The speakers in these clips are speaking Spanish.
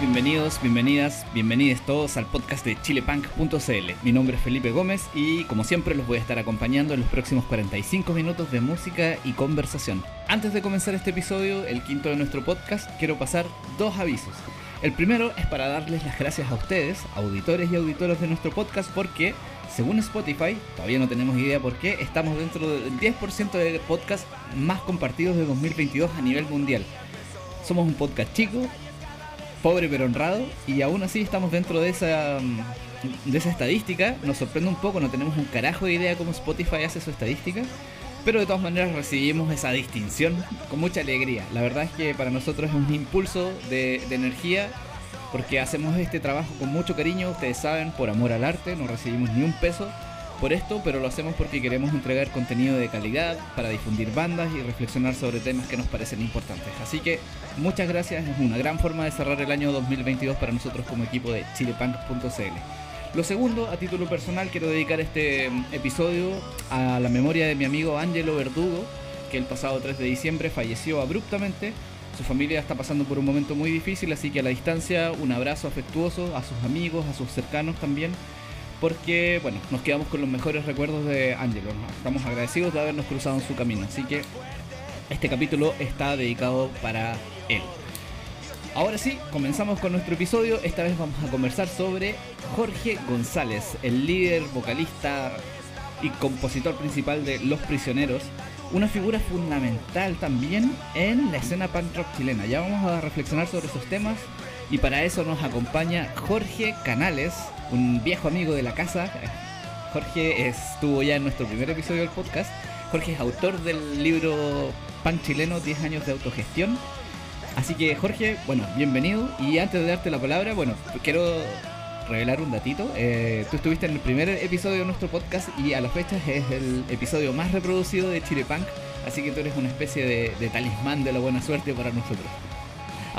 bienvenidos, bienvenidas, bienvenidos todos al podcast de chilepunk.cl. Mi nombre es Felipe Gómez y como siempre los voy a estar acompañando en los próximos 45 minutos de música y conversación. Antes de comenzar este episodio, el quinto de nuestro podcast, quiero pasar dos avisos. El primero es para darles las gracias a ustedes, auditores y auditoras de nuestro podcast, porque según Spotify, todavía no tenemos idea por qué, estamos dentro del 10% de podcasts más compartidos de 2022 a nivel mundial. Somos un podcast chico, pobre pero honrado, y aún así estamos dentro de esa, mm, de esa estadística. Nos sorprende un poco, no tenemos un carajo de idea cómo Spotify hace su estadística, pero de todas maneras recibimos esa distinción con mucha alegría. La verdad es que para nosotros es un impulso de, de energía porque hacemos este trabajo con mucho cariño, ustedes saben, por amor al arte, no recibimos ni un peso por esto, pero lo hacemos porque queremos entregar contenido de calidad para difundir bandas y reflexionar sobre temas que nos parecen importantes. Así que muchas gracias, es una gran forma de cerrar el año 2022 para nosotros como equipo de chilepunk.cl. Lo segundo, a título personal, quiero dedicar este mm, episodio a la memoria de mi amigo Angelo Verdugo, que el pasado 3 de diciembre falleció abruptamente. Su familia está pasando por un momento muy difícil, así que a la distancia un abrazo afectuoso a sus amigos, a sus cercanos también porque bueno, nos quedamos con los mejores recuerdos de Angelo. Estamos agradecidos de habernos cruzado en su camino, así que este capítulo está dedicado para él. Ahora sí, comenzamos con nuestro episodio. Esta vez vamos a conversar sobre Jorge González, el líder, vocalista y compositor principal de Los Prisioneros. Una figura fundamental también en la escena punk rock chilena. Ya vamos a reflexionar sobre esos temas y para eso nos acompaña Jorge Canales, un viejo amigo de la casa. Jorge estuvo ya en nuestro primer episodio del podcast. Jorge es autor del libro Pan Chileno 10 años de autogestión. Así que Jorge, bueno, bienvenido. Y antes de darte la palabra, bueno, quiero revelar un datito. Eh, tú estuviste en el primer episodio de nuestro podcast y a las fechas es el episodio más reproducido de Chile Punk. Así que tú eres una especie de, de talismán de la buena suerte para nosotros.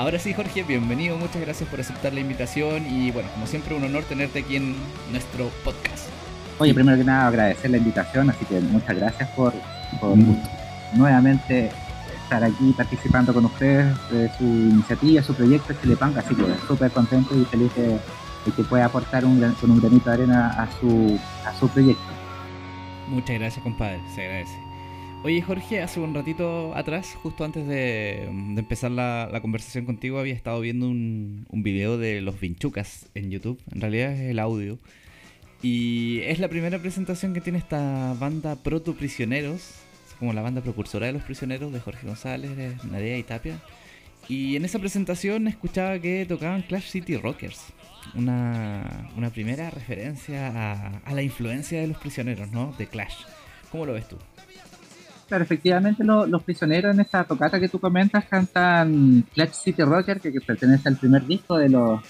Ahora sí, Jorge, bienvenido, muchas gracias por aceptar la invitación y bueno, como siempre, un honor tenerte aquí en nuestro podcast. Oye, primero que nada agradecer la invitación, así que muchas gracias por, nuevamente estar aquí participando con ustedes de su iniciativa, su proyecto Chilepunk, así que súper contento y feliz de, que pueda aportar un, con un granito de arena a su, a su proyecto. Muchas gracias, compadre, se agradece. Oye Jorge, hace un ratito atrás, justo antes de, empezar la, conversación contigo, había estado viendo un, un, video de los Vinchucas en YouTube. En realidad es el audio. Y es la primera presentación que tiene esta banda Proto Prisioneros, como la banda precursora de los prisioneros de Jorge González, Nadia y Tapia. Y en esa presentación escuchaba que tocaban Clash City Rockers. Una, una primera referencia a, a la influencia de los prisioneros, ¿no? De Clash. ¿Cómo lo ves tú? Claro, efectivamente los prisioneros en esa tocata que tú comentas cantan Clutch City Rocker, que, pertenece al primer disco de los,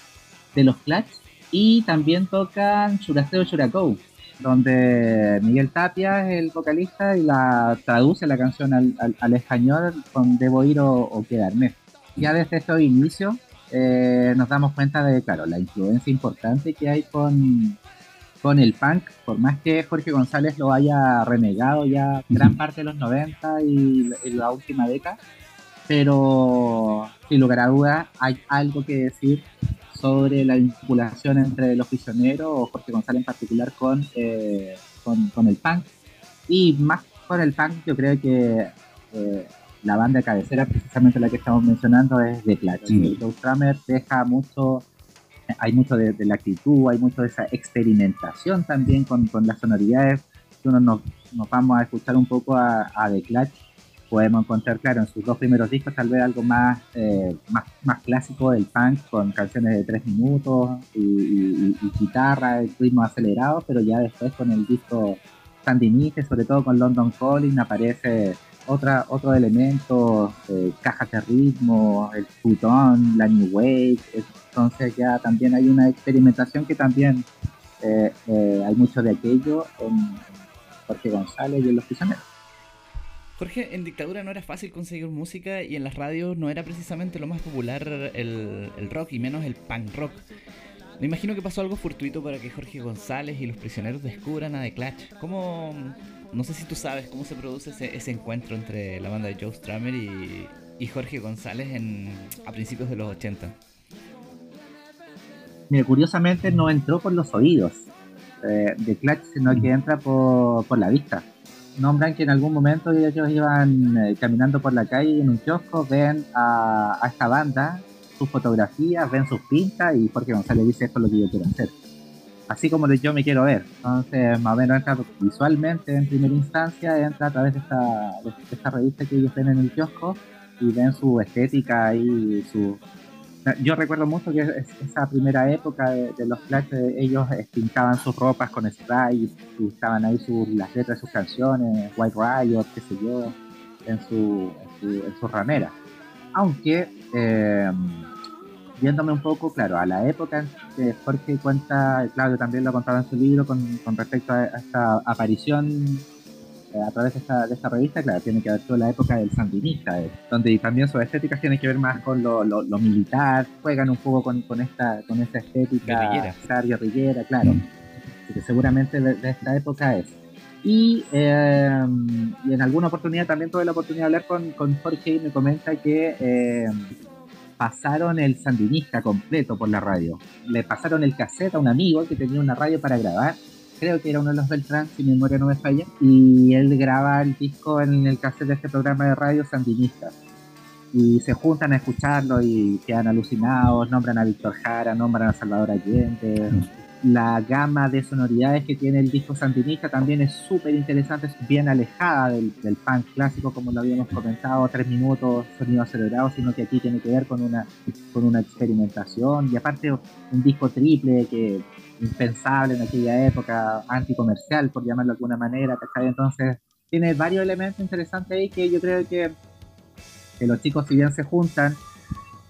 de los Clutch, y también tocan Churasteo Churacou, donde Miguel Tapia es el vocalista y la traduce la canción al, al, español con Debo ir o, quedarme. Ya desde estos inicios eh, nos damos cuenta de, claro, la influencia importante que hay con, con el punk, por más que Jorge González lo haya renegado ya gran parte de los 90 y, la última década, pero sin lugar a dudas hay algo que decir sobre la vinculación entre los prisioneros, o Jorge González en particular, con, eh, con, el punk. Y más con el punk, yo creo que eh, la banda de cabecera, precisamente la que estamos mencionando, es The Clash. Joe Strummer deja mucho hay mucho de, la actitud, hay mucho de esa experimentación también con, con las sonoridades. Si uno nos, nos, vamos a escuchar un poco a, a The Clash, podemos encontrar, claro, en sus dos primeros discos tal vez algo más, eh, más, más, clásico del punk, con canciones de tres minutos y, guitarra, el ritmo acelerado, pero ya después con el disco Sandiniste, sobre todo con London Calling, aparece otra, otro elemento, eh, de ritmo, el futón, la new wave, entonces ya también hay una experimentación que también eh, eh, hay mucho de aquello en Jorge González y en Los Prisioneros. Jorge, en dictadura no era fácil conseguir música y en las radios no era precisamente lo más popular el, rock y menos el punk rock. Me imagino que pasó algo fortuito para que Jorge González y los prisioneros descubran a The Clash. ¿Cómo, no sé si tú sabes cómo se produce ese, encuentro entre la banda de Joe Strummer y, Jorge González en, a principios de los 80. Mira, curiosamente no entró por los oídos eh, de Clutch, sino que entra por, por la vista. Nombran que en algún momento ellos iban eh, caminando por la calle en un kiosco, ven a, a esta banda, sus fotografías, ven sus pintas y Jorge González dice esto es lo que yo quiero hacer así como yo me quiero ver. Entonces, más o menos entra visualmente en primera instancia, entra a través de esta, de esta revista que ellos ven en el kiosco y ven su estética y su... Yo recuerdo mucho que esa primera época de, los Flash, ellos pintaban sus ropas con spray y estaban ahí sus, las letras de sus canciones, White Riot, qué sé yo, en su, en su, ramera. Aunque... Eh, viéndome un poco, claro, a la época que Jorge cuenta, Claudio también lo contaba en su libro con, con respecto a, esta aparición eh, a través de esta, de esta, revista, claro, tiene que ver toda la época del sandinista, eh, donde también sus estéticas tienen que ver más con lo, lo, militar, juegan un poco con, con, esta, con esta estética guerrillera, claro, que seguramente de, esta época es. Y, eh, y, en alguna oportunidad también tuve la oportunidad de hablar con, con Jorge y me comenta que pasaron el sandinista completo por la radio. Le pasaron el cassette a un amigo que tenía una radio para grabar. Creo que era uno de los Beltrán, si mi memoria no me falla. Y él graba el disco en el cassette de este programa de radio sandinista. Y se juntan a escucharlo y quedan alucinados. Nombran a Víctor Jara, nombran a Salvador Allende, la gama de sonoridades que tiene el disco sandinista también es súper interesante, es bien alejada del, del, punk clásico, como lo habíamos comentado, tres minutos, sonido acelerado, sino que aquí tiene que ver con una, con una experimentación y aparte un disco triple que impensable en aquella época, anticomercial, por llamarlo de alguna manera, Entonces tiene varios elementos interesantes ahí que yo creo que, que los chicos si bien se juntan,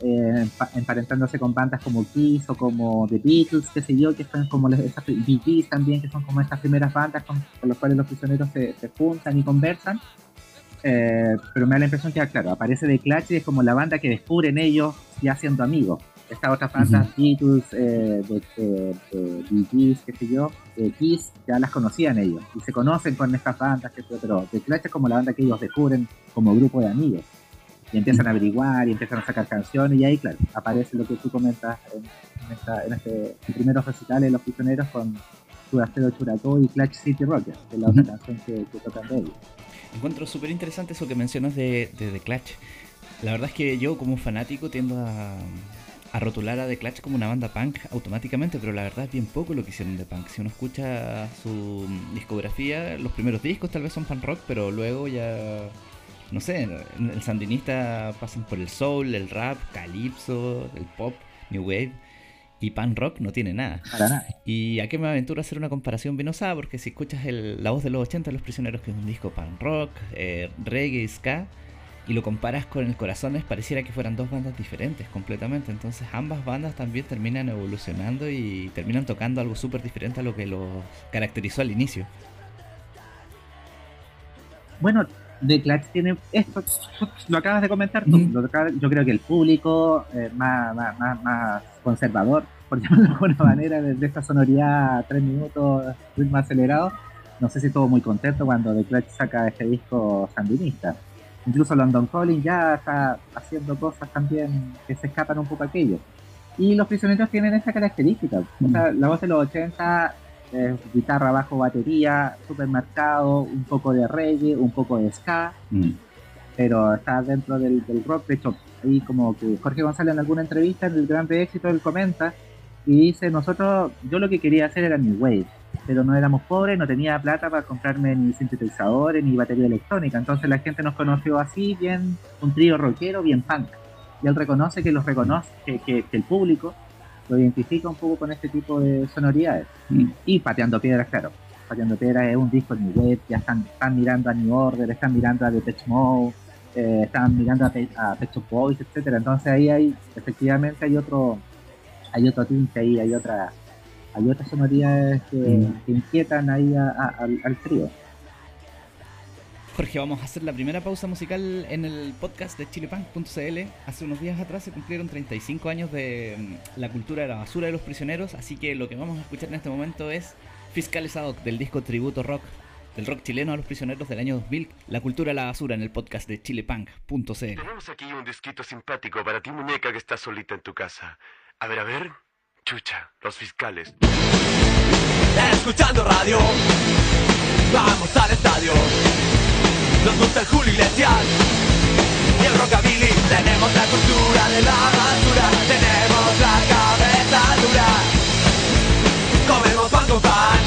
eh, emparentándose con bandas como Kiss o como The Beatles, qué sé yo, que son como esas Bee también, que son como estas primeras bandas con, las cuales los prisioneros se, juntan y conversan. Eh, pero me da la impresión que, claro, aparece The Clash y es como la banda que descubren ellos ya siendo amigos. Estas otras bandas, Beatles, eh, de, qué sé yo, Kiss, ya las conocían ellos y se conocen con estas bandas, pero The Clash es como la banda que ellos descubren como grupo de amigos y empiezan a averiguar y empiezan a sacar canciones y ahí, claro, aparece lo que tú comentas en, en, este primeros recitales Los Prisioneros con Churastero Churató y Clutch City Rocker, que es la otra canción que, tocan de ellos. Encuentro súper interesante eso que mencionas de, de, Clutch. La verdad es que yo como fanático tiendo a, a rotular a The Clutch como una banda punk automáticamente, pero la verdad es bien poco lo que hicieron de punk. Si uno escucha su discografía, los primeros discos tal vez son punk rock, pero luego ya no sé, el sandinista pasan por el soul, el rap, calipso, el pop, new wave. Y pan rock no tiene nada. Para nada. Y a qué me aventuro a hacer una comparación bien osada, porque si escuchas la voz de los 80 de Los Prisioneros, que es un disco pan rock, eh, reggae, ska, y lo comparas con el Corazones, pareciera que fueran dos bandas diferentes completamente. Entonces ambas bandas también terminan evolucionando y terminan tocando algo súper diferente a lo que los caracterizó al inicio. Bueno, de Clutch tiene esto, lo acabas de comentar tú, yo creo que el público eh, más, más, más, conservador, por llamarlo de alguna manera, de, esta sonoridad tres minutos, ritmo acelerado, no sé si estuvo muy contento cuando The Clutch saca este disco sandinista. Incluso London Calling ya está haciendo cosas también que se escapan un poco a aquello. Y los prisioneros tienen esa característica. O sea, la voz de los 80 guitarra, bajo, batería, supermercado, un poco de reggae, un poco de ska, mm. pero está dentro del, rock. De hecho, ahí como que Jorge González en alguna entrevista en el Grande Éxito él comenta y dice, nosotros, yo lo que quería hacer era New Wave, pero no éramos pobres, no tenía plata para comprarme ni sintetizadores ni batería electrónica, entonces la gente nos conoció así, bien, un trío rockero, bien punk. Y él reconoce que los reconoce, que el público lo identifica un poco con este tipo de sonoridades. Mm. Y Pateando Piedras, claro. Pateando Piedras es un disco en mi web, ya están, están mirando a New Order, están mirando a Depeche Mode, eh, están mirando a, a Pet Boys, etcétera. Entonces ahí hay, efectivamente hay otro, hay otro tinte ahí, hay otra, hay otras sonoridades que, mm. inquietan ahí al, al trío. Jorge, vamos a hacer la primera pausa musical en el podcast de chilepunk.cl. Hace unos días atrás se cumplieron 35 años de mm, la cultura de la basura de los prisioneros, así que lo que vamos a escuchar en este momento es Fiscales ad del disco Tributo Rock, del rock chileno a los prisioneros del año 2000, la cultura de la basura en el podcast de chilepunk.cl. Tenemos aquí un disquito simpático para ti, muñeca, que está solita en tu casa. A ver, a ver. Chucha, los fiscales. Escuchando radio, vamos al estadio. Nos gusta el Julio Iglesias y el rockabilly. Tenemos la cultura de la basura, tenemos la cabeza dura. Comemos pan con pan,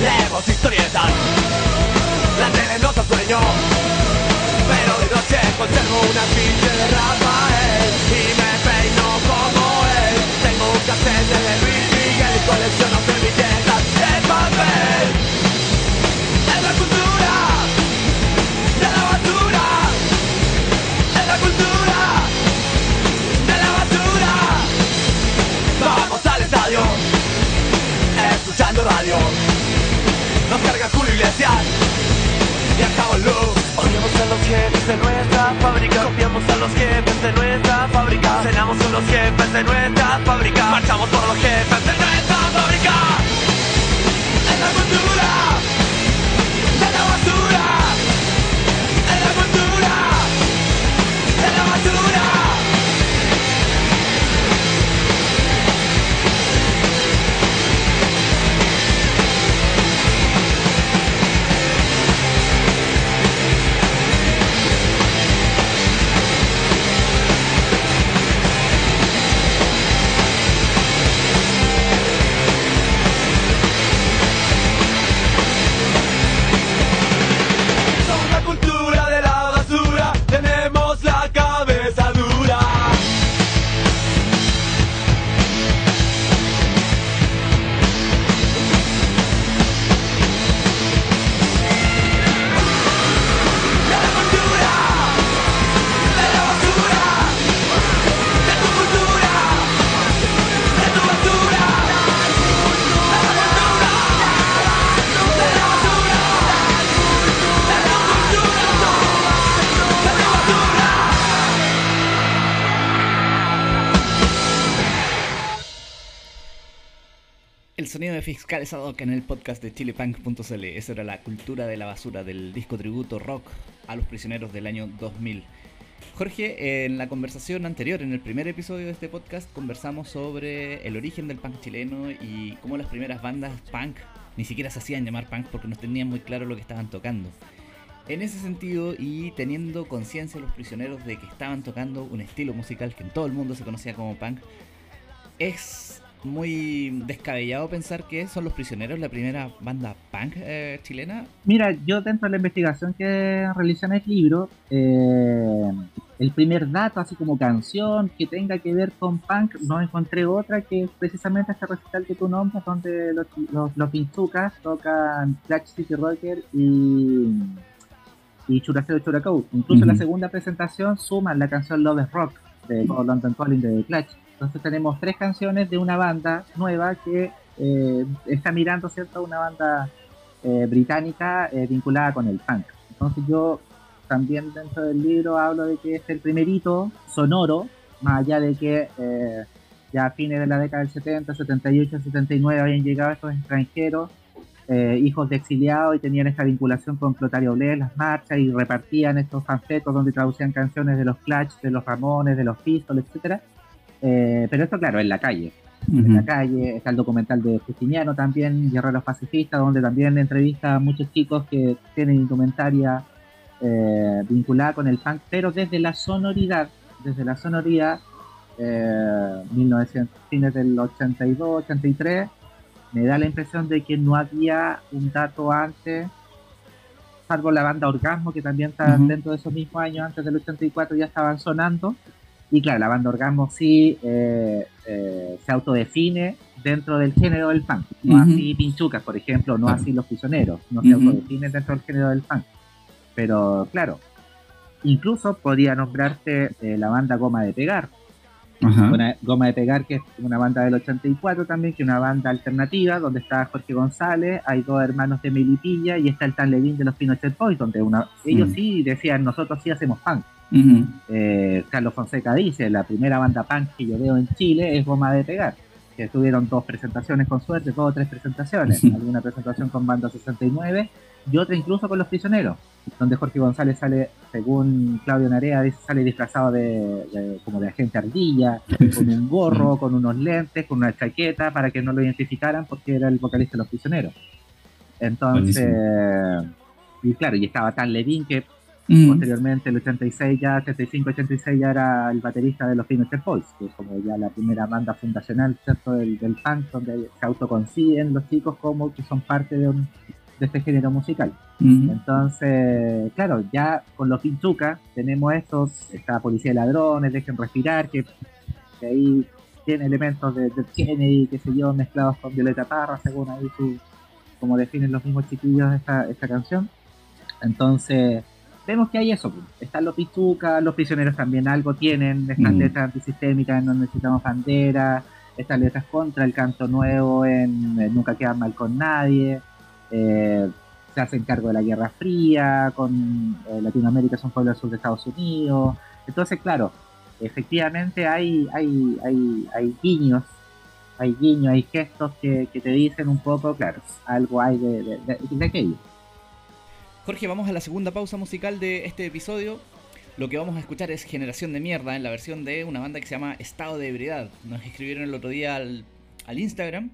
leemos historietas. La tele nos da sueño, pero de noche conservo una pinche de Rafael carga Julio Iglesias y acabo look. Odiamos a los jefes de nuestra fábrica, copiamos a los jefes de nuestra fábrica, cenamos con los jefes de nuestra fábrica, marchamos por los jefes de nuestra fábrica. Sonido de Fiscales ad en el podcast de chilepunk.cl. Esa era la cultura de la basura del disco tributo rock a los prisioneros del año 2000. Jorge, en la conversación anterior, en el primer episodio de este podcast, conversamos sobre el origen del punk chileno y cómo las primeras bandas punk ni siquiera se hacían llamar punk porque no tenían muy claro lo que estaban tocando. En ese sentido, y teniendo conciencia los prisioneros de que estaban tocando un estilo musical que en todo el mundo se conocía como punk, es muy descabellado pensar que son los prisioneros la primera banda punk eh, chilena. Mira, yo dentro de la investigación que realicé en el libro, eh, el primer dato, así como canción que tenga que ver con punk, no encontré otra que es precisamente este recital que tú nombras, donde los, los, los Pinchucas tocan Black City Rocker y, y Churacero Churacou. Incluso en la segunda presentación suman la canción Love is Rock de London Calling de Clutch. Entonces tenemos tres canciones de una banda nueva que eh, está mirando, ¿cierto? Una banda eh, británica eh, vinculada con el punk. Entonces yo también dentro del libro hablo de que es el primer hito sonoro, más allá de que ya a fines de la década del 70, 78, 79 habían llegado estos extranjeros, hijos de exiliados y tenían esta vinculación con Clotario Blés, las marchas y repartían estos panfletos donde traducían canciones de los Clash, de los Ramones, de los Pistols, etcétera. Eh, pero esto, claro, en la calle. En la calle, está el documental de Justiniano también, Guerreros Pacifistas, donde también entrevista a muchos chicos que tienen indumentaria eh, vinculada con el punk, pero desde la sonoridad, desde la sonoridad, eh, 1900, fines del 82, 83, me da la impresión de que no había un dato antes, salvo la banda Orgasmo, que también está dentro de esos mismos años, antes del 84 ya estaban sonando, y claro, la banda Orgasmo sí eh, eh, se autodefine dentro del género del punk. No así Pinchucas, por ejemplo, no Claro. así Los Prisioneros. No se autodefinen dentro del género del punk. Pero claro, incluso podría nombrarte eh, la banda Goma de Pegar. Ajá. Una, Goma de Pegar, que es una banda del 84 también, que es una banda alternativa, donde está Jorge González, hay dos hermanos de Melipilla y está el Tan Levin de los Pinochet Boys, donde una, ellos Mm. sí decían, nosotros sí hacemos punk. Eh, Carlos Fonseca dice, la primera banda punk que yo veo en Chile es Goma de Pegar, que tuvieron dos presentaciones con suerte, dos o tres presentaciones, alguna presentación con banda 69 y otra incluso con Los Prisioneros. donde Jorge González sale, según Claudio Narea, dice, sale disfrazado de, como de agente ardilla, con un gorro, con unos lentes, con una chaqueta, para que no lo identificaran porque era el vocalista de Los Prisioneros. Entonces, y claro, y estaba Tan Levin que posteriormente el 86 ya, 85, 86 ya era el baterista de los Finisher Boys, que es como ya la primera banda fundacional, ¿cierto? Del, del punk, donde se autoconciden los chicos como que son parte de un de este género musical. Entonces, claro, ya con los Pinchuca tenemos estos, esta policía de ladrones, dejen respirar, que, ahí tiene elementos de, de, Kennedy, qué sé yo, mezclados con Violeta Parra, según ahí su, como definen los mismos chiquillos esta, esta canción. Entonces, vemos que hay eso, pues. están los Pinchuca, los prisioneros también algo tienen, estas letras antisistémicas en donde necesitamos bandera, estas letras contra el canto nuevo en Nunca quedan mal con nadie eh, se hacen cargo de la Guerra Fría, con eh, Latinoamérica son pueblos del sur de Estados Unidos. Entonces, claro, efectivamente hay, hay, hay, hay guiños, hay guiños, hay gestos que, te dicen un poco, claro, algo hay de, de, aquello. Jorge, vamos a la segunda pausa musical de este episodio. Lo que vamos a escuchar es Generación de Mierda en la versión de una banda que se llama Estado de Ebriedad. Nos escribieron el otro día al, al Instagram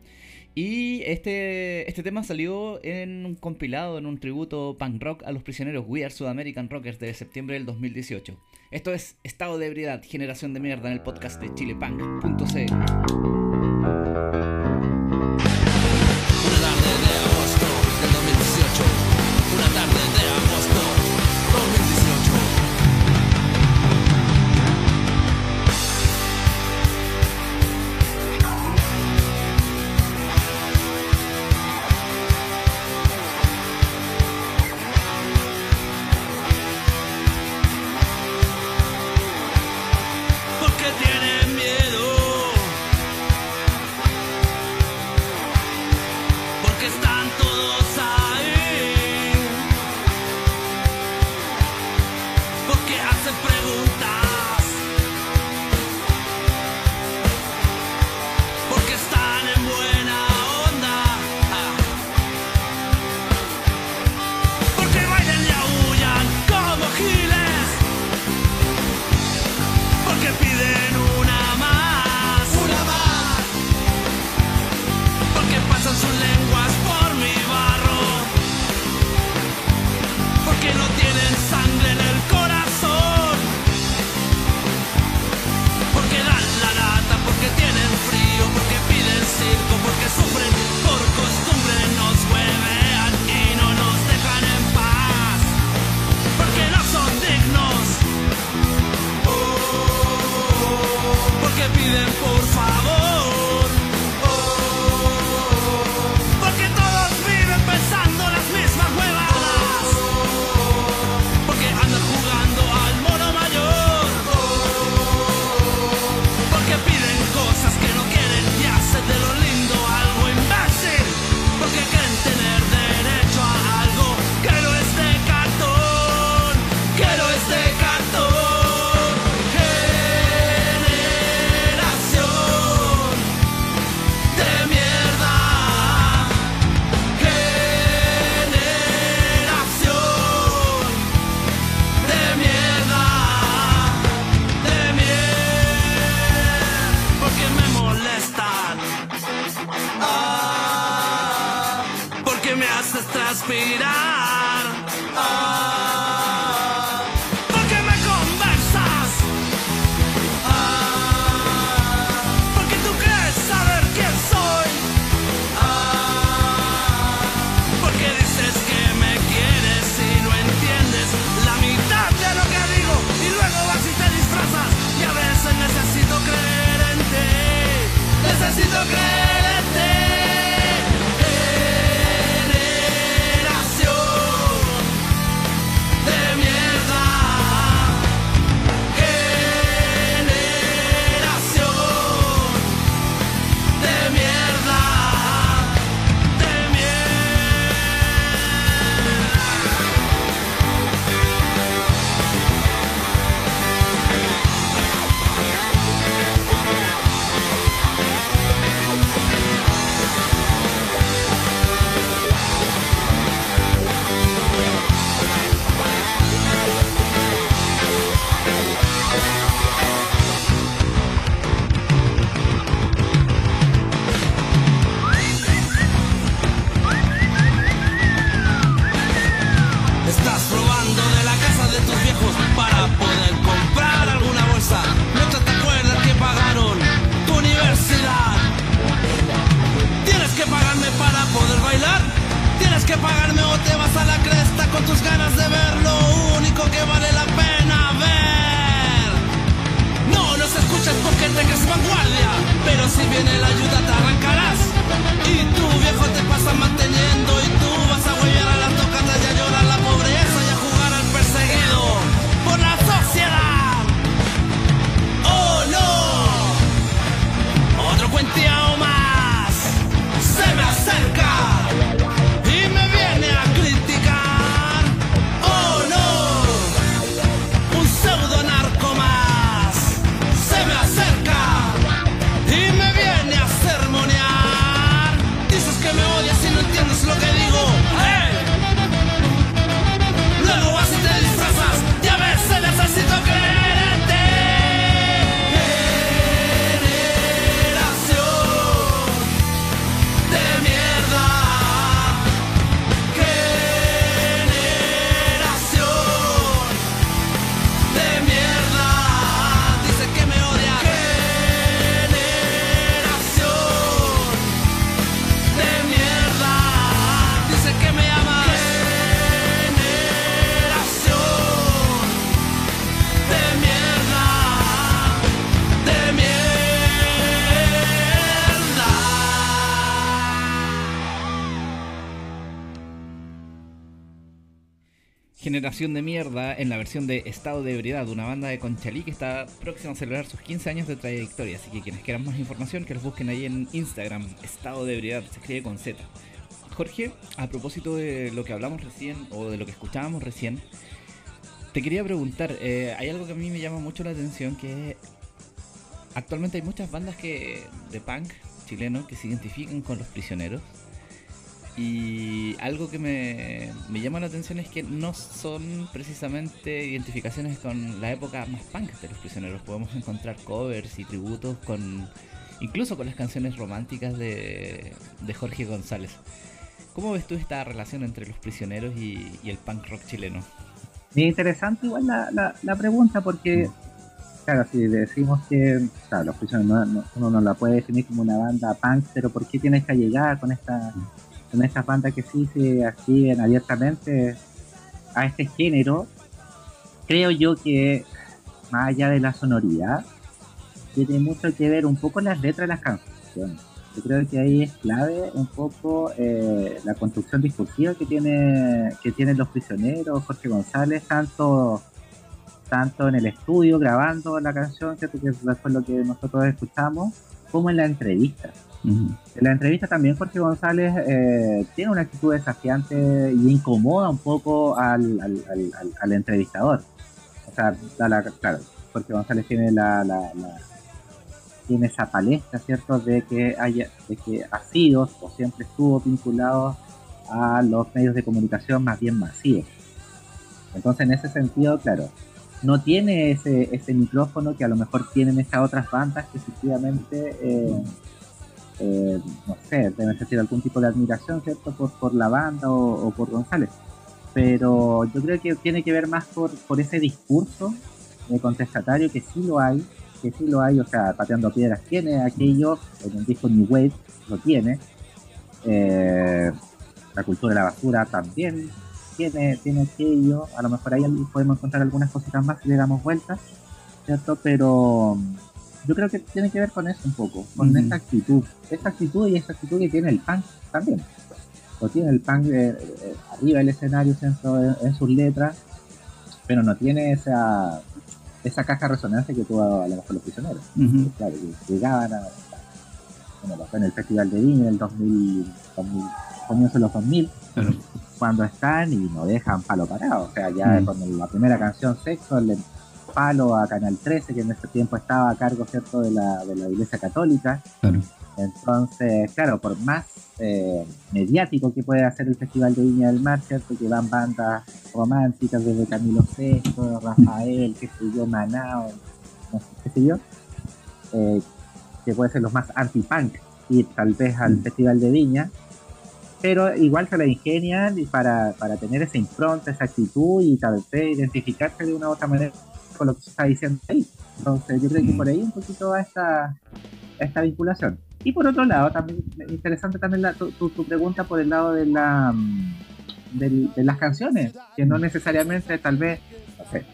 y este, este tema salió en un compilado, en un tributo punk rock a los prisioneros We Are American Rockers de septiembre del 2018. Esto es Estado de Ebriedad, Generación de Mierda en el podcast de chilepunk.cl. piden por favor. Generación de Mierda en la versión de Estado de Ebriedad, una banda de Conchalí que está próxima a celebrar sus 15 años de trayectoria. Así que quienes quieran más información, que los busquen ahí en Instagram, Estado de Ebriedad, se escribe con Z. Jorge, a propósito de lo que hablamos recién o de lo que escuchábamos recién, te quería preguntar, eh, hay algo que a mí me llama mucho la atención que actualmente hay muchas bandas que de punk chileno que se identifican con los prisioneros. Y algo que me, me llama la atención es que no son precisamente identificaciones con la época más punk de los prisioneros. Podemos encontrar covers y tributos con incluso con las canciones románticas de, de Jorge González. ¿Cómo ves tú esta relación entre los prisioneros y, y el punk rock chileno? Bien interesante igual la, la, pregunta porque, claro, si decimos que los prisioneros no, no- uno no la puede definir como una banda punk, pero ¿por qué tiene esta llegada con esta con estas bandas que sí se ascriben abiertamente a este género? Creo yo que más allá de la sonoridad, tiene mucho que ver un poco las letras de las canciones. Yo creo que ahí es clave un poco eh, la construcción discursiva que tiene que tienen los prisioneros, Jorge González, tanto tanto en el estudio grabando la canción, que fue lo que nosotros escuchamos, como en la entrevista. En la entrevista también Jorge González eh, tiene una actitud desafiante y incomoda un poco al, entrevistador. O sea, claro, Jorge González tiene la, la- la- tiene esa palestra, ¿cierto? De que haya, de que ha sido o siempre estuvo vinculado a los medios de comunicación más bien masivos. Entonces, en ese sentido, claro, no tiene ese, ese micrófono que a lo mejor tienen estas otras bandas que efectivamente eh, eh, no sé, deben sentir algún tipo de admiración, ¿cierto? Por, por la banda o, o por González. Pero yo creo que tiene que ver más por, por ese discurso eh, contestatario que sí lo hay, que sí lo hay, o sea, pateando piedras tiene aquello, en el disco New Wave lo tiene. Eh, la cultura de la basura también tiene, tiene aquello. A lo mejor ahí podemos encontrar algunas cositas más si le damos vueltas, ¿cierto? Pero yo creo que tiene que ver con eso un poco, con Ujú. esa actitud, esa actitud y esa actitud que tiene el punk también. Lo tiene el punk eh, eh, arriba del escenario. En, en sus letras, pero no tiene esa esa caja de resonancia que tuvo a lo mejor los prisioneros. Claro, que llegaban a, bueno, en el Festival de Viña del 2000, 2000 comienzo de los 2000, Claro. cuando están y no dejan palo parado. O sea, ya Mm. con la primera canción Sexo, le palo a Canal 13, que en ese tiempo estaba a cargo, ¿cierto?, de la, de la Iglesia Católica. Claro. Entonces, claro, por más eh, mediático que puede hacer el Festival de Viña del Mar, ¿cierto? Que van bandas románticas desde Camilo Sesto, Rafael, qué sé yo, Manao, no sé, qué sé yo, eh, que puede ser los más anti-punk, ir tal vez al Mm. Festival de Viña, pero igual se la ingenian y para, para tener esa impronta, esa actitud y tal vez identificarse de una u otra manera con lo que se está diciendo ahí. Entonces yo creo que Mm. por ahí un poquito va esta, esta vinculación. Y por otro lado, también interesante también la, tu, tu, pregunta por el lado de la mm, de, las canciones, que no necesariamente tal vez, no sé,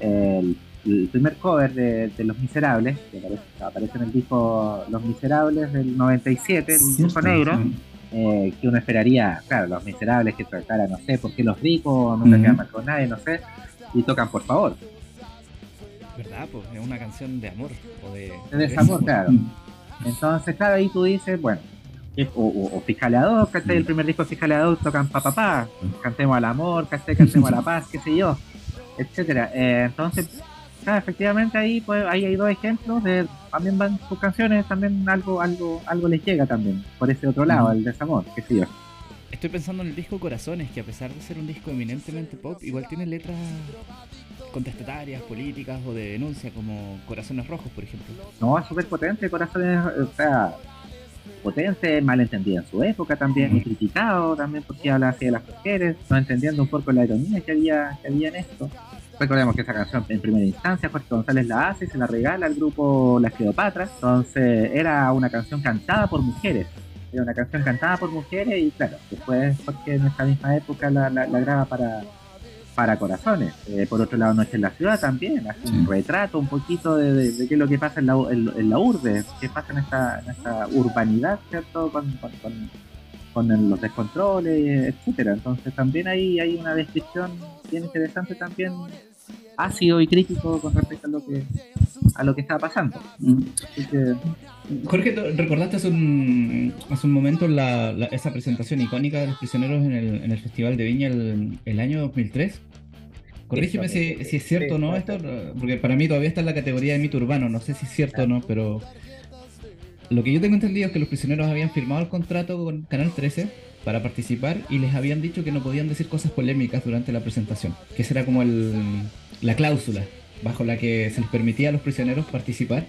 el, primer cover de, Los Miserables, que aparece, en el disco Los Miserables del 97, el disco negro, eh, que uno esperaría, claro, Los Miserables que tratara, no sé, por qué los ricos no se quedan con nadie, no sé, y tocan por favor. ¿Verdad? Pues es una canción de amor o de... De desamor, claro. Entonces, claro, ahí tú dices, bueno, o, o, o Fiscaleador, El primer disco de Fiscaleador tocan pa pa pa, cantemos al amor, Cantemos a la paz, qué sé yo, etcétera. Eh, entonces, claro, efectivamente ahí pues ahí hay dos ejemplos de también van sus canciones, también algo, algo, algo les llega también, por ese otro lado, el desamor, qué sé yo. Estoy pensando en el disco Corazones, que a pesar de ser un disco eminentemente pop, igual tiene letras contestatarias, políticas o de denuncia, como Corazones Rojos, por ejemplo. No, es súper potente, Corazones, o sea, potente, malentendido en su época también, y criticado también porque habla así de las mujeres, no entendiendo un poco la ironía que había, que había en esto. Recordemos que esa canción en primera instancia Jorge González la hace y se la regala al grupo Las Cleopatras. Entonces era una canción cantada por mujeres. Era una canción cantada por mujeres y claro, después Jorge en esa misma época la, la graba para, para corazones. Eh, por otro lado, Noche en la Ciudad también, hace un retrato un poquito de, qué es lo que pasa en la, en, la urbe, qué pasa en esta, en esta urbanidad, ¿cierto? Con, con, los descontroles, etcétera. Entonces también ahí hay una descripción bien interesante también ácido y crítico con respecto a lo que a lo que estaba pasando. Mm. Jorge, recordaste hace un, hace un momento la, esa presentación icónica de los prisioneros en el, en el Festival de Viña el, el año 2003. Corrígeme si, es cierto o no esto, porque para mí todavía está en la categoría de mito urbano, no sé si es cierto o no, pero lo que yo tengo entendido es que los prisioneros habían firmado el contrato con Canal 13 para participar y les habían dicho que no podían decir cosas polémicas durante la presentación, que esa era como el, la cláusula bajo la que se les permitía a los prisioneros participar.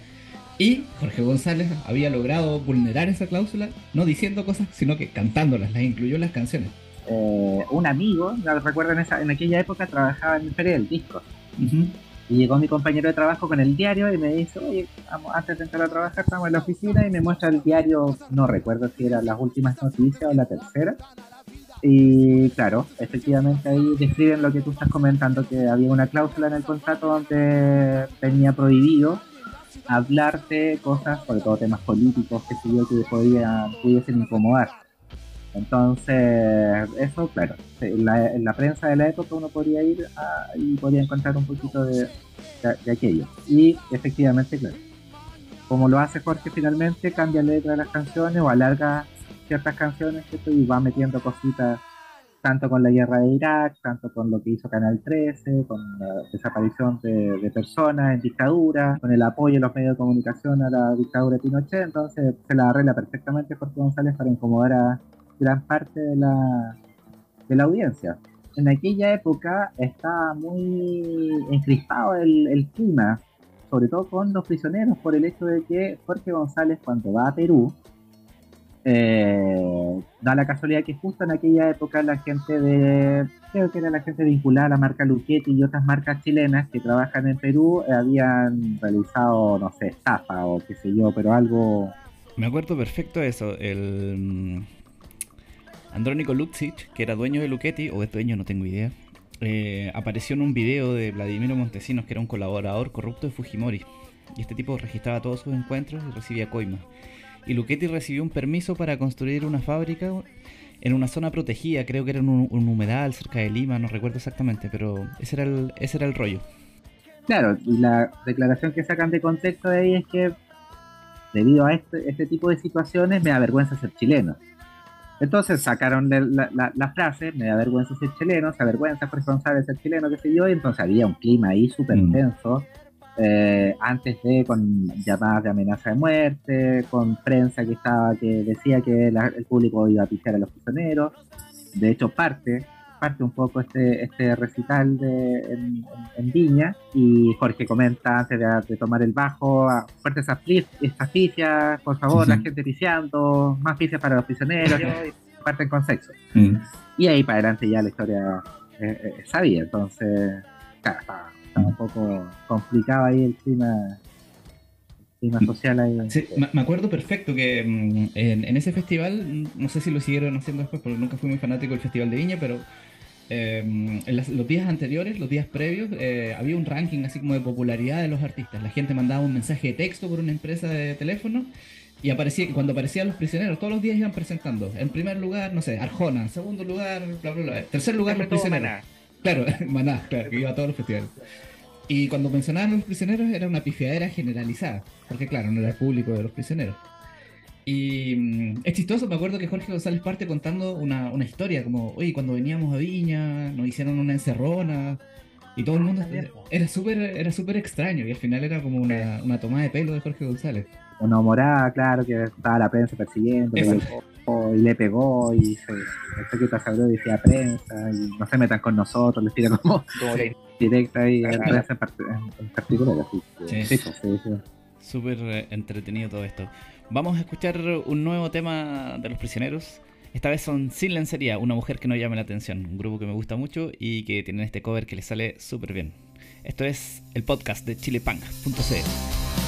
Y Jorge González había logrado vulnerar esa cláusula, no diciendo cosas, sino que cantándolas, las incluyó en las canciones. Eh, un amigo, recuerdo en, esa, en aquella época trabajaba en el Feria del Disco. Y llegó mi compañero de trabajo con el diario y me dice, oye, vamos, antes de entrar a trabajar estamos en la oficina y me muestra el diario, no recuerdo si era las últimas noticias o la tercera. Y claro, efectivamente ahí describen lo que tú estás comentando, que había una cláusula en el contrato donde tenía prohibido hablar de cosas, sobre todo temas políticos, que yo, que podían, pudiesen incomodar. Entonces, eso, claro, en la, prensa de la época uno podría ir y podría encontrar un poquito de, aquello. Y efectivamente, claro, como lo hace Jorge finalmente, cambia la letra de las canciones o alarga ciertas canciones y va metiendo cositas tanto con la guerra de Irak, tanto con lo que hizo Canal 13, con la desaparición de, personas en dictadura, con el apoyo de los medios de comunicación a la dictadura de Pinochet, entonces se la arregla perfectamente Jorge González para incomodar a gran parte de la, de la audiencia. En aquella época estaba muy encrispado el, el clima, sobre todo con los prisioneros, por el hecho de que Jorge González cuando va a Perú, eh, da la casualidad que justo en aquella época la gente de, creo que era la gente vinculada a la marca Luchetti y otras marcas chilenas que trabajan en Perú, eh, habían realizado, no sé, estafa o qué sé yo, pero algo... Me acuerdo perfecto de eso, el mm, Andrónico Lucic, que era dueño de Luchetti, o es dueño, no tengo idea, eh, apareció en un video de Vladimiro Montesinos, que era un colaborador corrupto de Fujimori. Y este tipo registraba todos sus encuentros y recibía coimas y Luchetti recibió un permiso para construir una fábrica en una zona protegida, creo que era un, humedal cerca de Lima, no recuerdo exactamente, pero ese era el, ese era el rollo. Claro, y la declaración que sacan de contexto de ahí es que debido a este, este tipo de situaciones me da vergüenza ser chileno. Entonces sacaron la, la, frase, me da vergüenza ser chileno, se avergüenza por responsable ser chileno, qué sé yo, y entonces había un clima ahí súper mm. tenso eh, antes de con llamadas de amenaza de muerte, con prensa que estaba que decía que el público iba a pichar a los prisioneros. De hecho, parte parte un poco este, este recital de, en, Viña y Jorge comenta antes de, tomar el bajo, ah, fuerte esas, estas por favor, la gente piciando, más picias para los prisioneros, y parten con sexo. Mm. Y ahí para adelante ya la historia eh, eh, sabía, entonces, claro, estaba un poco complicado ahí el clima, clima social ahí. Sí, me acuerdo perfecto que mm, en, en ese festival, mm, no sé si lo siguieron haciendo después, porque nunca fui muy fanático del Festival de Viña, pero eh, en las- los días anteriores, los días previos, eh, había un ranking así como de popularidad de los artistas. La gente mandaba un mensaje de texto por una empresa de teléfono y aparecía cuando aparecían los prisioneros, todos los días iban presentando. En primer lugar, no sé, Arjona, en segundo lugar, bla, bla, bla. Tercer lugar, los prisioneros. Maná. Claro, Maná, claro, que iba a todos los festivales. Y cuando mencionaban a los prisioneros era una pifiadera generalizada, porque claro, no era el público de los prisioneros. Y mm, es chistoso, me acuerdo que Jorge González parte contando una, una historia, como, oye, cuando veníamos a Viña, nos hicieron una encerrona, y todo el mundo... Era súper era súper extraño, y al final era como una, una toma de pelo de Jorge González. Una morada, claro, que estaba la prensa persiguiendo, Eso. Y le pegó, y se, el que abrió decía prensa, y no se metan con nosotros, les tira como Como que- directa Claro. prensa en, part- en- particular, así que, Sí. sí, pues, sí, sí. Súper eh, entretenido todo esto. Vamos a escuchar un nuevo tema de los prisioneros. Esta vez son Sin Lencería, una mujer que no llame la atención. Un grupo que me gusta mucho y que tienen este cover que les sale súper bien. Esto es el podcast de chilepunk.cl.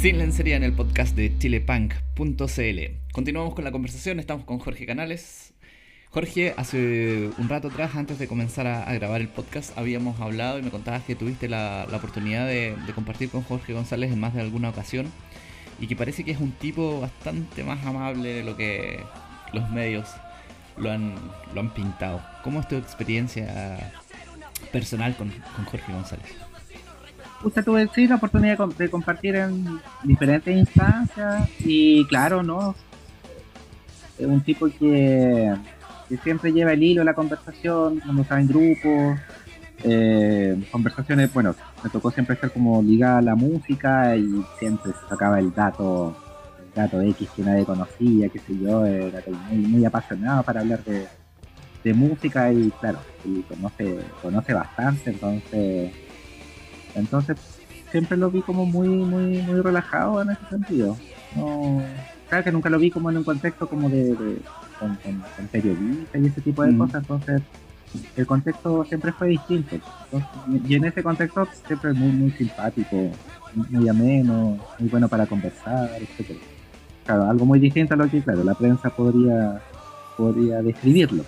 Sin lencería en el podcast de chilepunk.cl. Continuamos con la conversación, estamos con Jorge Canales. Jorge, hace un rato atrás, antes de comenzar a, grabar el podcast, habíamos hablado y me contabas que tuviste la, oportunidad de, compartir con Jorge González en más de alguna ocasión y que parece que es un tipo bastante más amable de lo que los medios lo han, pintado. ¿Cómo es tu experiencia personal con Jorge González? Usted tuve sí, la oportunidad de, com- de compartir en diferentes instancias y claro, ¿no? Es un tipo que, que siempre lleva el hilo de la conversación, cuando está en grupo, eh, conversaciones, bueno, me tocó siempre estar como ligada a la música y siempre sacaba el dato, el dato X que nadie conocía, qué sé yo, era muy apasionado para hablar de, de música y claro, y conoce, conoce bastante, entonces entonces siempre lo vi como muy, muy, muy relajado en ese sentido. No, claro que nunca lo vi como en un contexto como de, de- con, con, con periodista y ese tipo de Mm. cosas, entonces el contexto siempre fue distinto. Entonces, y en ese contexto siempre muy, muy simpático, muy- ameno, muy bueno para conversar, etcétera. Claro, algo muy distinto a lo que, claro, la prensa podría, podría describirlo.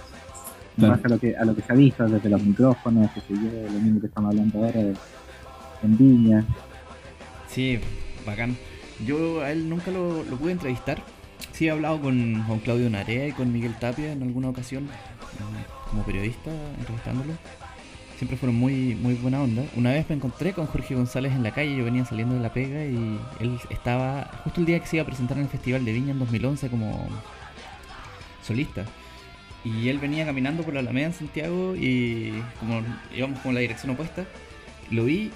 Claro. base a lo que a lo que se ha visto desde los micrófonos, que yo, lo mismo que estamos hablando ahora de- en Viña. Sí, bacán. Yo a él nunca lo, lo pude entrevistar. Sí he hablado con, con Claudio Narea y con Miguel Tapia en alguna ocasión, eh, como periodista, entrevistándolo. Siempre fueron muy, muy buena onda. Una vez me encontré con Jorge González en la calle, yo venía saliendo de la pega y él estaba justo el día que se iba a presentar en el Festival de Viña en 2011 como solista. Y él venía caminando por la Alameda en Santiago y como íbamos con la dirección opuesta, lo vi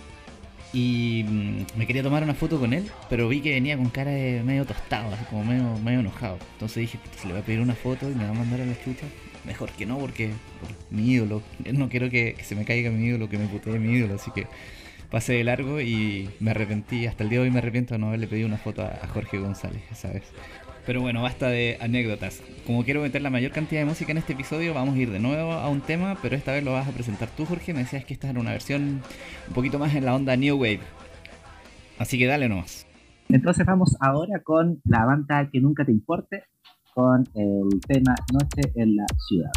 y mm, me quería tomar una foto con él, pero vi que venía con cara de medio tostado, así como medio, medio enojado. Entonces dije, "Puta, si le voy a pedir una foto y me va a mandar a la chucha, mejor que no, porque por mi ídolo, no quiero que, se me caiga mi ídolo, que me putee mi ídolo, así que pasé de largo y me arrepentí, hasta el día de hoy me arrepiento de no haberle pedido una foto a, Jorge González esa vez. Pero bueno, basta de anécdotas. Como quiero meter la mayor cantidad de música en este episodio, vamos a ir de nuevo a un tema, pero esta vez lo vas a presentar tú, Jorge. Me decías que esta era una versión un poquito más en la onda New Wave. Así que dale nomás. Entonces vamos ahora con la banda que nunca te importe, con el tema Noche en la ciudad.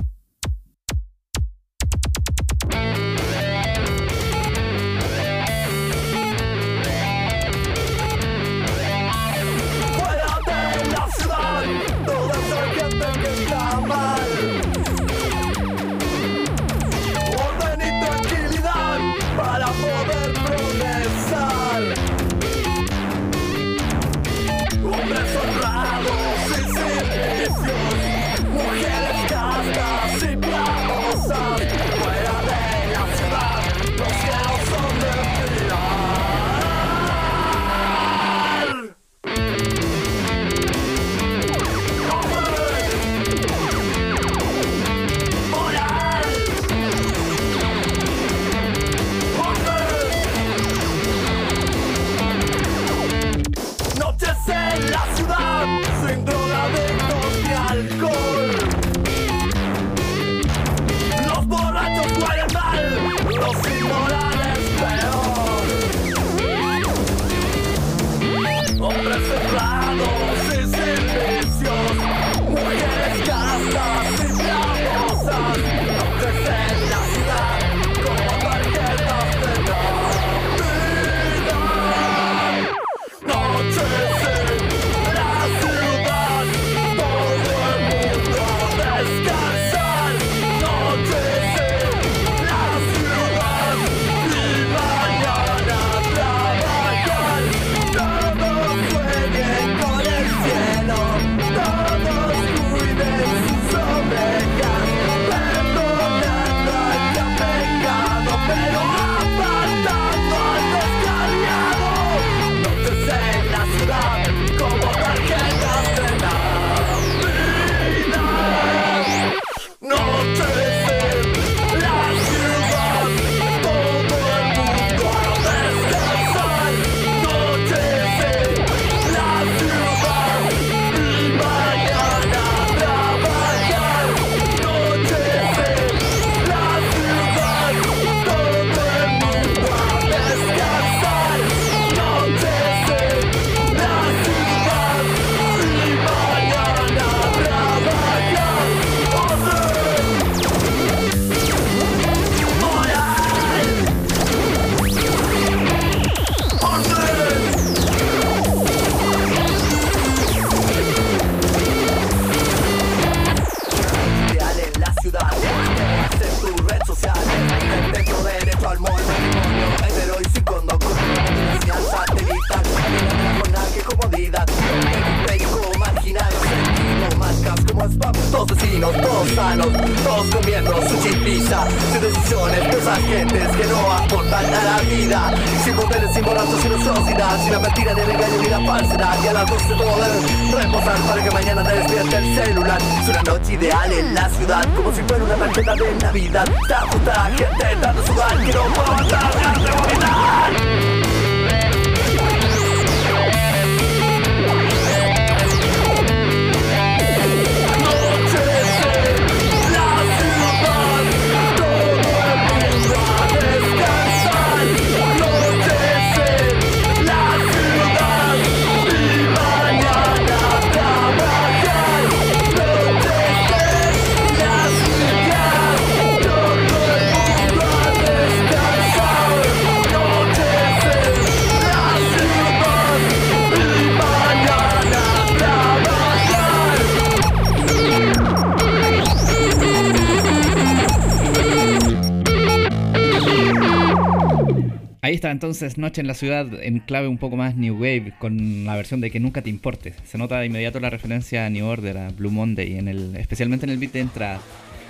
Está entonces Noche en la Ciudad en clave un poco más New Wave con la versión de Que Nunca Te Importe. Se nota de inmediato la referencia a New Order, a Blue Monday, en el, especialmente en el beat de entrada.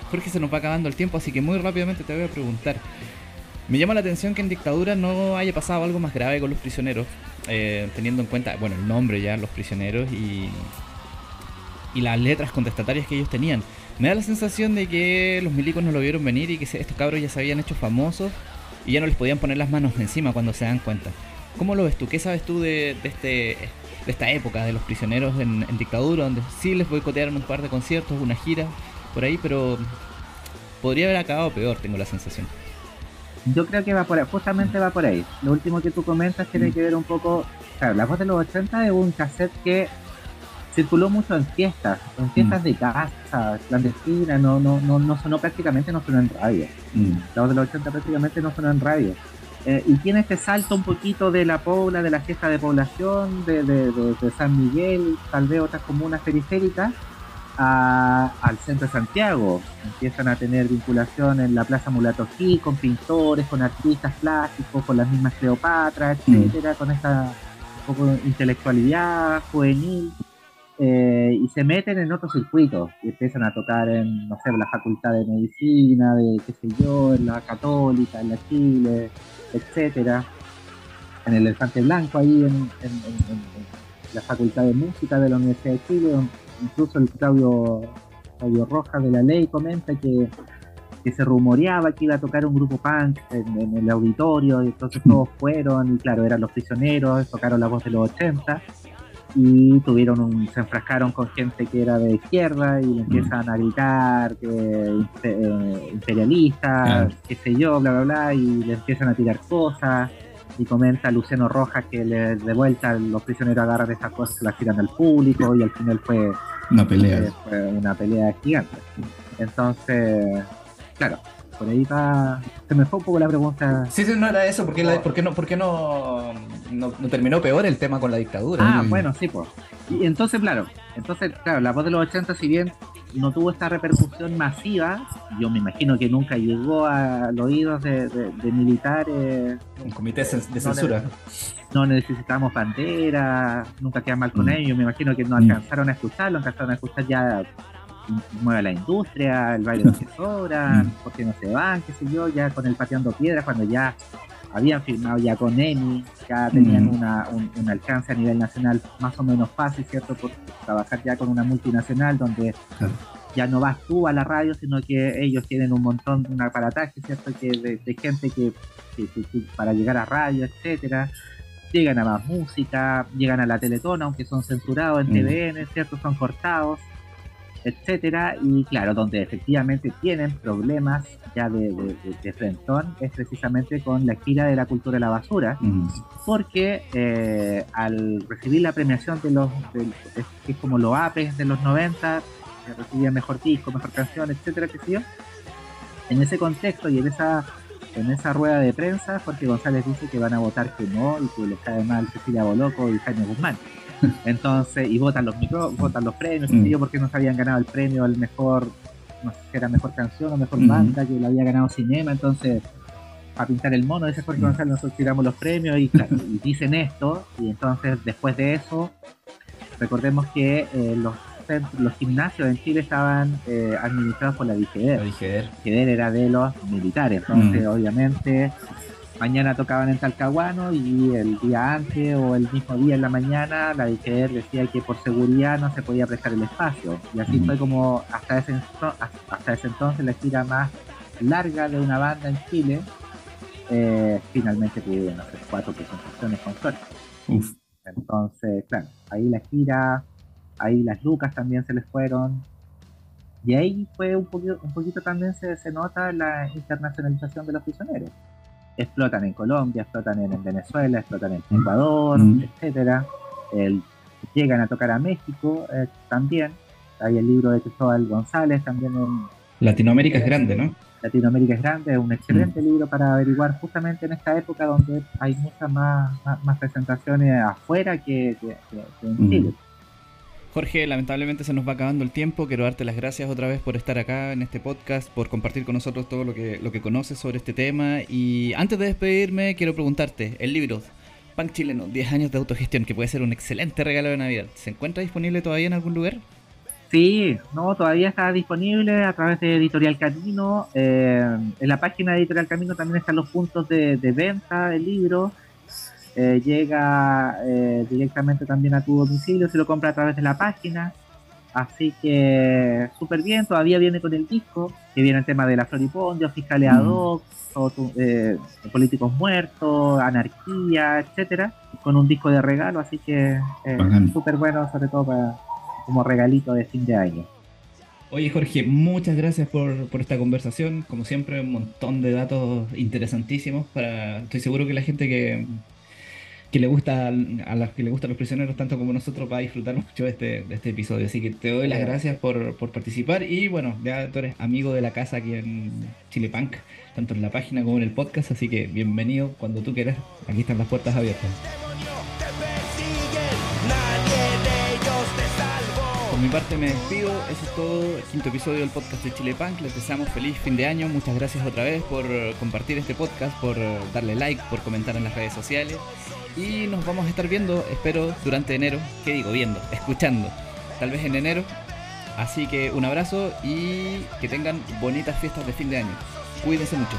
Jorge, se nos va acabando el tiempo, así que muy rápidamente te voy a preguntar. Me llama la atención que en dictadura no haya pasado algo más grave con los prisioneros, eh, teniendo en cuenta, bueno, el nombre ya, los prisioneros y, y las letras contestatarias que ellos tenían. Me da la sensación de que los milicos no lo vieron venir y que estos cabros ya se habían hecho famosos y ya no les podían poner las manos encima cuando se dan cuenta. ¿Cómo lo ves tú? ¿Qué sabes tú de, de este, de esta época de los prisioneros en, en dictadura, donde sí les boicotearon un par de conciertos, una gira por ahí, pero podría haber acabado peor, tengo la sensación. Yo creo que va por ahí, justamente va por ahí. Lo último que tú comentas tiene que ver un poco. Claro, la voz de los 80 es un cassette que circuló mucho en fiestas, en fiestas de casa, clandestinas, no, no, no, no sonó prácticamente, no sonó en radio. La voz de los 80 prácticamente no sonó en radio. Eh, y tiene este salto un poquito de la pobla, de la fiesta de población, de, de- de- de San Miguel, tal vez otras comunas periféricas, a- al centro de Santiago. Empiezan a tener vinculación en la Plaza Mulato Gil, con pintores, con artistas plásticos, con las mismas Cleopatra, etcétera, con esta un poco de intelectualidad juvenil. Eh, y se meten en otros circuitos y empiezan a tocar en, no sé, la facultad de medicina, de qué sé yo, en la católica, en la Chile, etcétera, en el Elefante Blanco ahí en, la facultad de música de la Universidad de Chile, incluso el Claudio, Claudio Rojas de la ley comenta que, que se rumoreaba que iba a tocar un grupo punk en, en el auditorio, y entonces todos fueron, y claro, eran los prisioneros, tocaron la voz de los 80, y tuvieron un, se enfrascaron con gente que era de izquierda y le empiezan a gritar que eh, imperialistas, Claro. qué sé yo, bla bla bla, y le empiezan a tirar cosas y comenta Luciano Rojas que le, de vuelta los prisioneros agarran esas cosas, se las tiran al público y al final fue, Una pelea. fue una pelea gigante. Entonces, claro, por ahí va, se me fue un poco la pregunta. Sí, sí, no era eso. ¿Por qué, la- por qué no, por qué no, no, no terminó peor el tema con la dictadura? Ah, Mm. bueno, sí, pues. Y entonces, claro, entonces, claro, la voz de los 80, si bien no tuvo esta repercusión masiva, yo me imagino que nunca llegó a los oídos de, de- de militares, Un comité de censura. no necesitamos bandera, nunca queda mal con Mm. ellos, me imagino que no Mm. alcanzaron a escucharlo, alcanzaron a escuchar ya mueve la industria, el baile de Mm. porque no se van, qué sé yo, ya con el pateando piedras, cuando ya habían firmado ya con EMI, ya tenían Mm. una, un, un alcance a nivel nacional más o menos fácil, ¿cierto? Por trabajar ya con una multinacional donde Claro. ya no vas tú a la radio, sino que ellos tienen un montón, un aparataje, ¿cierto? Que de, de gente que, que- que- que para llegar a radio, etcétera. Llegan a más música, llegan a la Teletón, aunque son censurados en Mm. TVN, ¿cierto? Son cortados, etcétera. Y claro, donde efectivamente tienen problemas ya de, de, de- de frentón es precisamente con la gira de la cultura de la basura, Mm. porque eh, al recibir la premiación de los, es, que es como los APES de los 90, que recibían mejor disco, mejor canción, etcétera, sé yo, en ese contexto y en esa en esa rueda de prensa, Jorge González dice que van a votar que no y que les cae mal Cecilia Boloco y Jaime Guzmán. Entonces, y votan los micro, votan los premios, Mm. yo, porque no se habían ganado el premio al mejor, no sé si era mejor canción o mejor banda, que la había ganado Cinema, entonces para pintar el mono, dice Jorge. González, nosotros tiramos los premios y claro, y dicen esto, y entonces después de eso, recordemos que eh, los, los gimnasios en Chile estaban eh, administrados por la Lo dije, La DGDER era de los militares, entonces Mm. obviamente mañana tocaban en Talcahuano y el día antes o el mismo día en la mañana la DGDER decía que por seguridad no se podía prestar el espacio. Y así fue como hasta ese, hasta ese entonces la gira más larga de una banda en Chile. eh, finalmente pudieron hacer cuatro presentaciones con suerte. Uf. Entonces, claro, ahí la gira, ahí las lucas también se les fueron. Y ahí fue un poquito, un poquito también se, se nota la internacionalización de los prisioneros. Explotan en Colombia, explotan en, en Venezuela, explotan en Ecuador, Mm. etcétera. El- llegan a tocar a México eh, también. Hay el libro de Cristóbal González también en Latinoamérica es grande, ¿no? Latinoamérica es grande, es un excelente libro para averiguar justamente en esta época donde hay muchas más, más, más presentaciones afuera que, que- que- que en Mm. Chile. Jorge, lamentablemente se nos va acabando el tiempo. Quiero darte las gracias otra vez por estar acá en este podcast, por compartir con nosotros todo lo que, lo que conoces sobre este tema. Y antes de despedirme, quiero preguntarte, el libro Punk Chileno, 10 años de autogestión, que puede ser un excelente regalo de Navidad, ¿se encuentra disponible todavía en algún lugar? Sí, no, todavía está disponible a través de Editorial Camino. Eh, en la página de Editorial Camino también están los puntos de, de venta del libro. Eh, llega eh, directamente también a tu domicilio si lo compras a través de la página. Así que súper bien, todavía viene con el disco, que viene el tema de la floripondio, fiscales ad hoc, tu- eh, políticos muertos, anarquía, etcétera, con un disco de regalo, así que eh, súper bueno, sobre todo para, como regalito de fin de año. Oye Jorge, muchas gracias por, por esta conversación. Como siempre, un montón de datos interesantísimos. Para, estoy seguro que la gente que, que le gusta a las que le gustan los prisioneros tanto como nosotros va a disfrutar mucho de este, de este episodio. Así que te doy las gracias por, por participar. Y bueno, ya tú eres amigo de la casa aquí en Chile Punk, tanto en la página como en el podcast. Así que bienvenido cuando tú quieras. Aquí están las puertas abiertas. Por mi parte me despido, eso es todo, el quinto episodio del podcast de Chile Punk, les deseamos feliz fin de año, muchas gracias otra vez por compartir este podcast, por darle like, por comentar en las redes sociales y nos vamos a estar viendo, espero, durante enero, ¿qué digo? Viendo, escuchando, tal vez en enero, así que un abrazo y que tengan bonitas fiestas de fin de año, cuídense mucho.